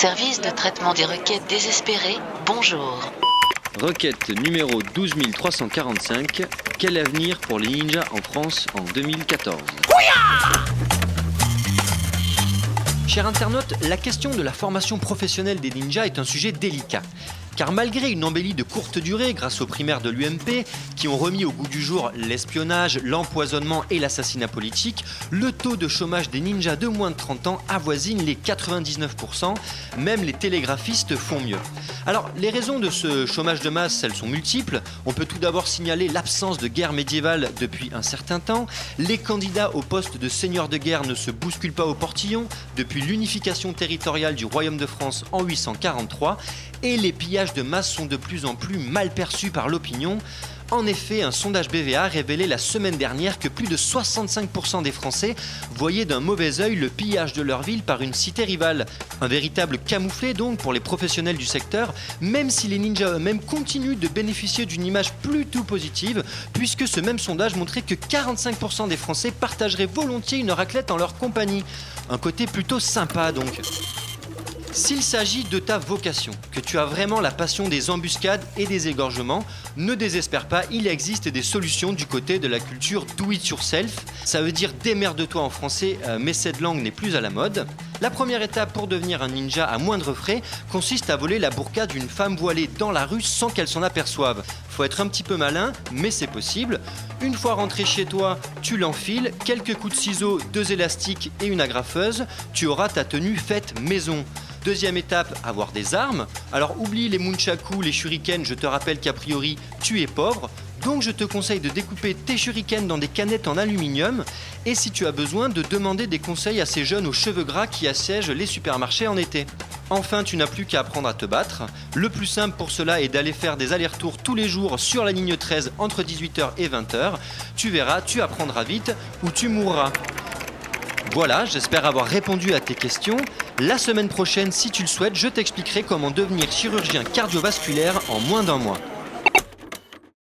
Service de traitement des requêtes désespérées, bonjour. Requête numéro 12345. Quel avenir pour les ninjas en France en 2014 Chers internautes, la question de la formation professionnelle des ninjas est un sujet délicat. Car malgré une embellie de courte durée grâce aux primaires de l'UMP, qui ont remis au goût du jour l'espionnage, l'empoisonnement et l'assassinat politique, le taux de chômage des ninjas de moins de 30 ans avoisine les 99%, même les télégraphistes font mieux. Alors, les raisons de ce chômage de masse, elles sont multiples. On peut tout d'abord signaler l'absence de guerre médiévale depuis un certain temps. Les candidats au poste de seigneur de guerre ne se bousculent pas au portillon depuis l'unification territoriale du Royaume de France en 843 et les pillages de masse sont de plus en plus mal perçus par l'opinion. En effet, un sondage BVA révélait la semaine dernière que plus de 65% des Français voyaient d'un mauvais œil le pillage de leur ville par une cité rivale. Un véritable camouflet donc pour les professionnels du secteur, même si les ninjas eux-mêmes continuent de bénéficier d'une image plutôt positive, puisque ce même sondage montrait que 45% des Français partageraient volontiers une raclette en leur compagnie. Un côté plutôt sympa donc. S'il s'agit de ta vocation, que tu as vraiment la passion des embuscades et des égorgements, ne désespère pas, il existe des solutions du côté de la culture do it yourself. Ça veut dire démerde-toi en français, euh, mais cette langue n'est plus à la mode. La première étape pour devenir un ninja à moindre frais consiste à voler la burqa d'une femme voilée dans la rue sans qu'elle s'en aperçoive. Faut être un petit peu malin, mais c'est possible. Une fois rentré chez toi, tu l'enfiles, quelques coups de ciseaux, deux élastiques et une agrafeuse, tu auras ta tenue faite maison. Deuxième étape, avoir des armes. Alors oublie les munchaku, les shurikens, je te rappelle qu'a priori tu es pauvre. Donc je te conseille de découper tes shurikens dans des canettes en aluminium et si tu as besoin de demander des conseils à ces jeunes aux cheveux gras qui assiègent les supermarchés en été. Enfin, tu n'as plus qu'à apprendre à te battre. Le plus simple pour cela est d'aller faire des allers-retours tous les jours sur la ligne 13 entre 18h et 20h. Tu verras, tu apprendras vite ou tu mourras. Voilà, j'espère avoir répondu à tes questions. La semaine prochaine, si tu le souhaites, je t'expliquerai comment devenir chirurgien cardiovasculaire en moins d'un mois.